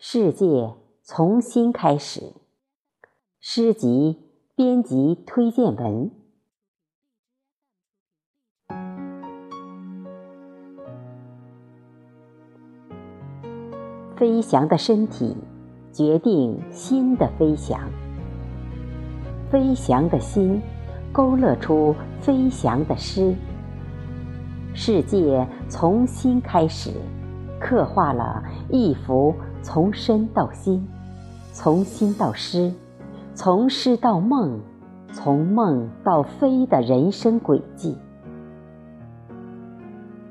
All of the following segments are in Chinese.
世界从新开始。诗集编辑推荐文。飞翔的身体决定心的飞翔，飞翔的心勾勒出飞翔的诗。世界从新开始，刻画了一幅。从身到心，从心到诗，从诗到梦，从梦到飞的人生轨迹。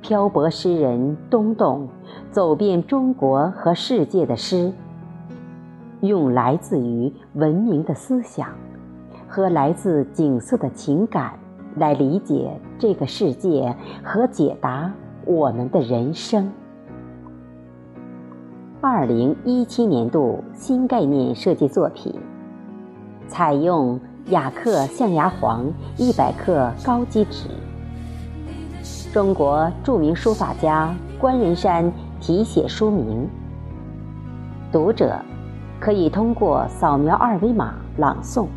漂泊诗人东东走遍中国和世界的诗，用来自于文明的思想和来自景色的情感来理解这个世界和解答我们的人生。零一七年度新概念设计作品，采用雅克象牙黄一百克高级纸。中国著名书法家关仁山题写书名。读者可以通过扫描二维码朗诵，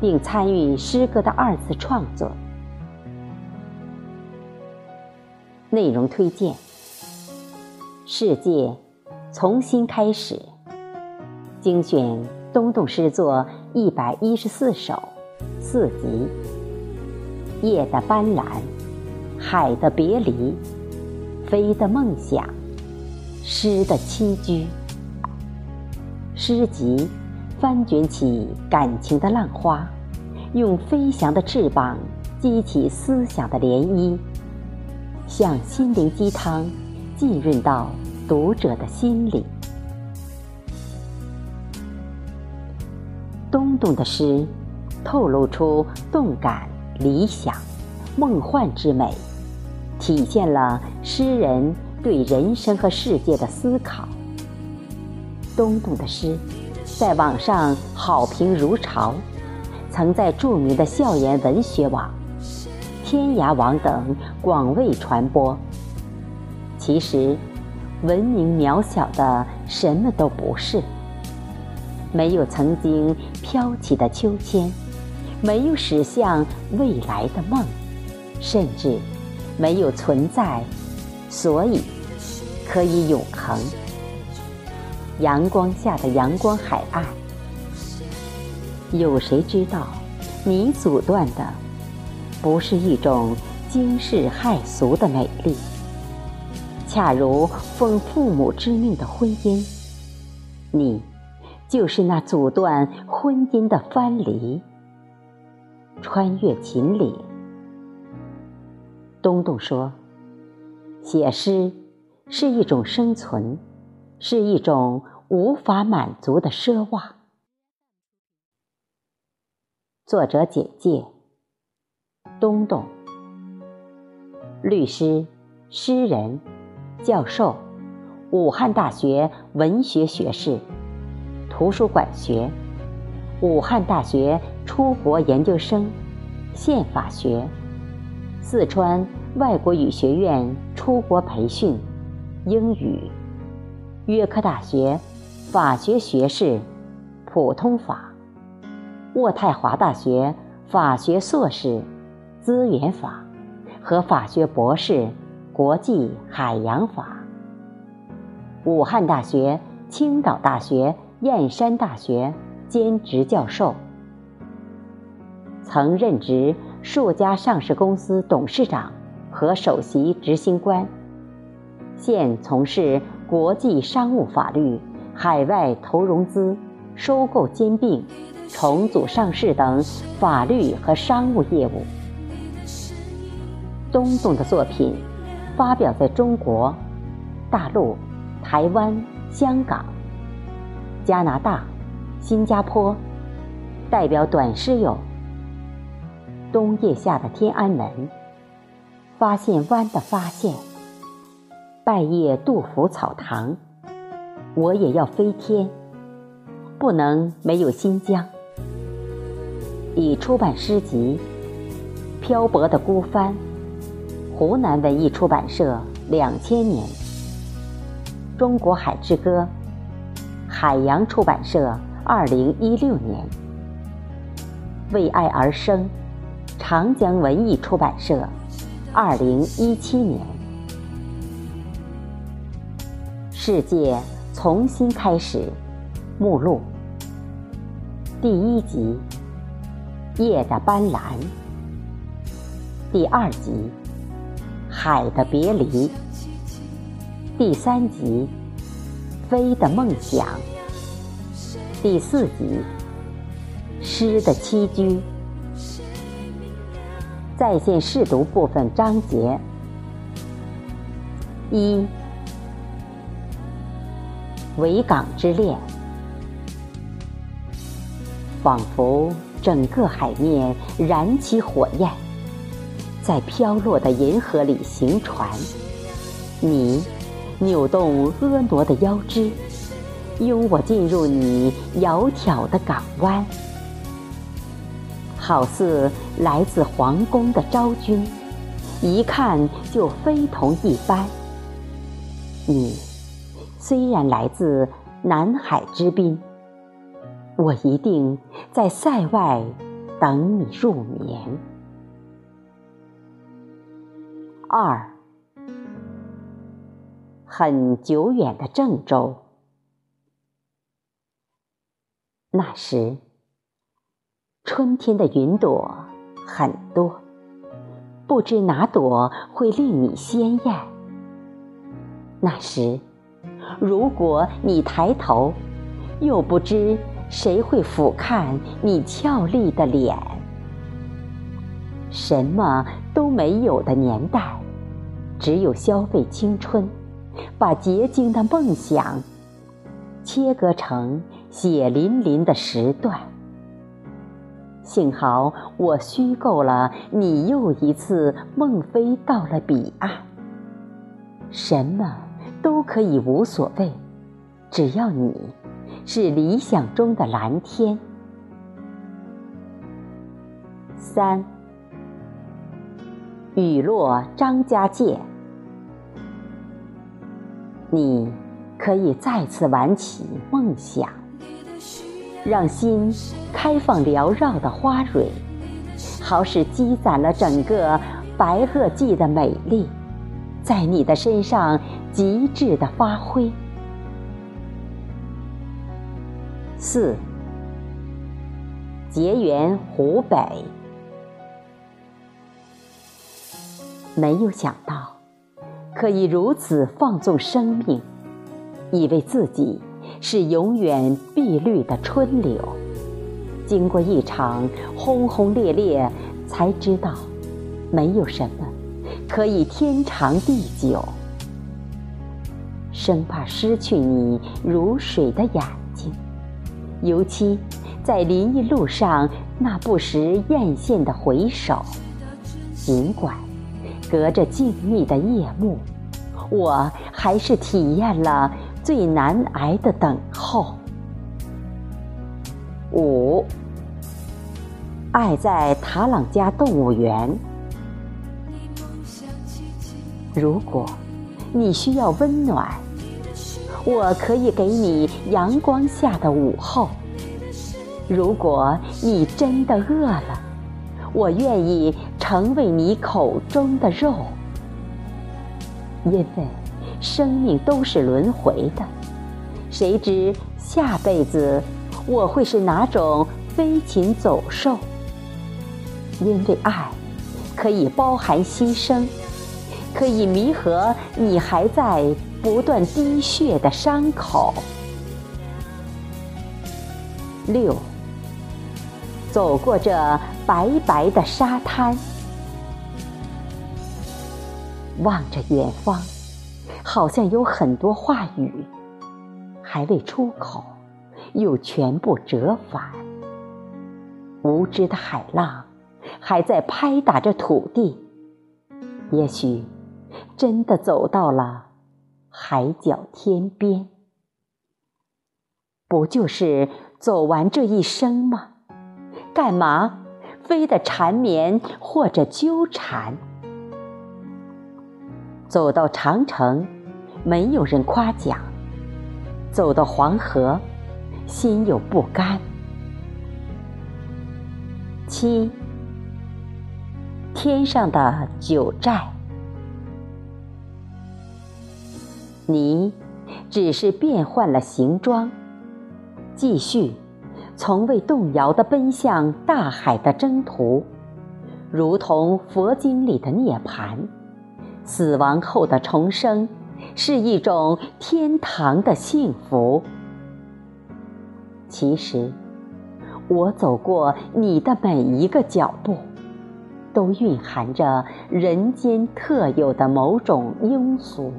并参与诗歌的二次创作。内容推荐：世界。从新开始，精选东东诗作一百一十四首，四集。夜的斑斓，海的别离，飞的梦想，诗的栖居。诗集翻卷起感情的浪花，用飞翔的翅膀激起思想的涟漪，像心灵鸡汤，浸润到。读者的心里，东东的诗透露出动感、理想、梦幻之美，体现了诗人对人生和世界的思考。东东的诗在网上好评如潮，曾在著名的校园文学网、天涯网等广为传播。其实。文明渺小的什么都不是，没有曾经飘起的秋千，没有驶向未来的梦，甚至没有存在，所以可以永恒。阳光下的阳光海岸，有谁知道，你阻断的不是一种惊世骇俗的美丽？恰如奉父母之命的婚姻，你就是那阻断婚姻的藩篱。穿越秦岭，东东说：“写诗是一种生存，是一种无法满足的奢望。”作者简介：东东，律师，诗人。教授，武汉大学文学学士，图书馆学，武汉大学出国研究生，宪法学，四川外国语学院出国培训，英语，约克大学法学学士，普通法，渥太华大学法学硕士，资源法和法学博士。国际海洋法，武汉大学、青岛大学、燕山大学兼职教授，曾任职数家上市公司董事长和首席执行官，现从事国际商务法律、海外投融资、收购兼并、重组上市等法律和商务业务。东东的作品。发表在中国、大陆、台湾、香港、加拿大、新加坡，代表短诗有《冬夜下的天安门》《发现湾的发现》《拜谒杜甫草堂》《我也要飞天》不能没有新疆。已出版诗集《漂泊的孤帆》。湖南文艺出版社，两千年，《中国海之歌》，海洋出版社，二零一六年。为爱而生，长江文艺出版社，二零一七年。世界重新开始，目录。第一集，夜的斑斓。第二集，海的别离。第三集，飞的梦想。第四集，诗的栖居。在线试读部分章节一。维港之恋，仿佛整个海面燃起火焰，在飘落的银河里行船。你扭动婀娜的腰肢，拥我进入你窈窕的港湾，好似来自皇宫的昭君，一看就非同一般。你。虽然来自南海之滨，我一定在塞外等你入眠。二，很久远的郑州，那时春天的云朵很多，不知哪朵会令你鲜艳。那时。如果你抬头，又不知谁会俯瞰你俏丽的脸。什么都没有的年代，只有消费青春，把洁净的梦想切割成血淋淋的时段。幸好我虚构了你又一次梦飞到了彼岸。什么？都可以无所谓，只要你是理想中的蓝天。三，雨落张家界，你可以再次挽起梦想，让心开放缭绕的花蕊，好使积攒了整个白垩纪的美丽。在你的身上极致的发挥。四，结缘湖北，没有想到可以如此放纵生命，以为自己是永远碧绿的春柳，经过一场轰轰烈烈，才知道没有什么。可以天长地久，生怕失去你如水的眼睛，尤其在林荫路上那不时艳羡的回首。尽管隔着静谧的夜幕，我还是体验了最难挨的等候。五，爱在塔朗加动物园。如果你需要温暖，我可以给你阳光下的午后；如果你真的饿了，我愿意成为你口中的肉。因为生命都是轮回的，谁知下辈子我会是哪种飞禽走兽？因为爱可以包含牺牲。可以弥合你还在不断滴血的伤口。六，走过这白白的沙滩，望着远方，好像有很多话语还未出口，又全部折返。无知的海浪还在拍打着土地，也许。真的走到了海角天边，不就是走完这一生吗？干嘛非得缠绵或者纠缠？走到长城，没有人夸奖；走到黄河，心有不甘。七，天上的九寨，你只是变换了形装，继续从未动摇的奔向大海的征途，如同佛经里的涅槃，死亡后的重生是一种天堂的幸福。其实。我走过你的每一个脚步，都蕴含着人间特有的某种庸俗。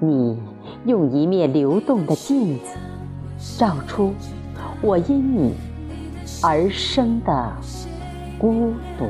你用一面流动的镜子，照出我因你而生的孤独。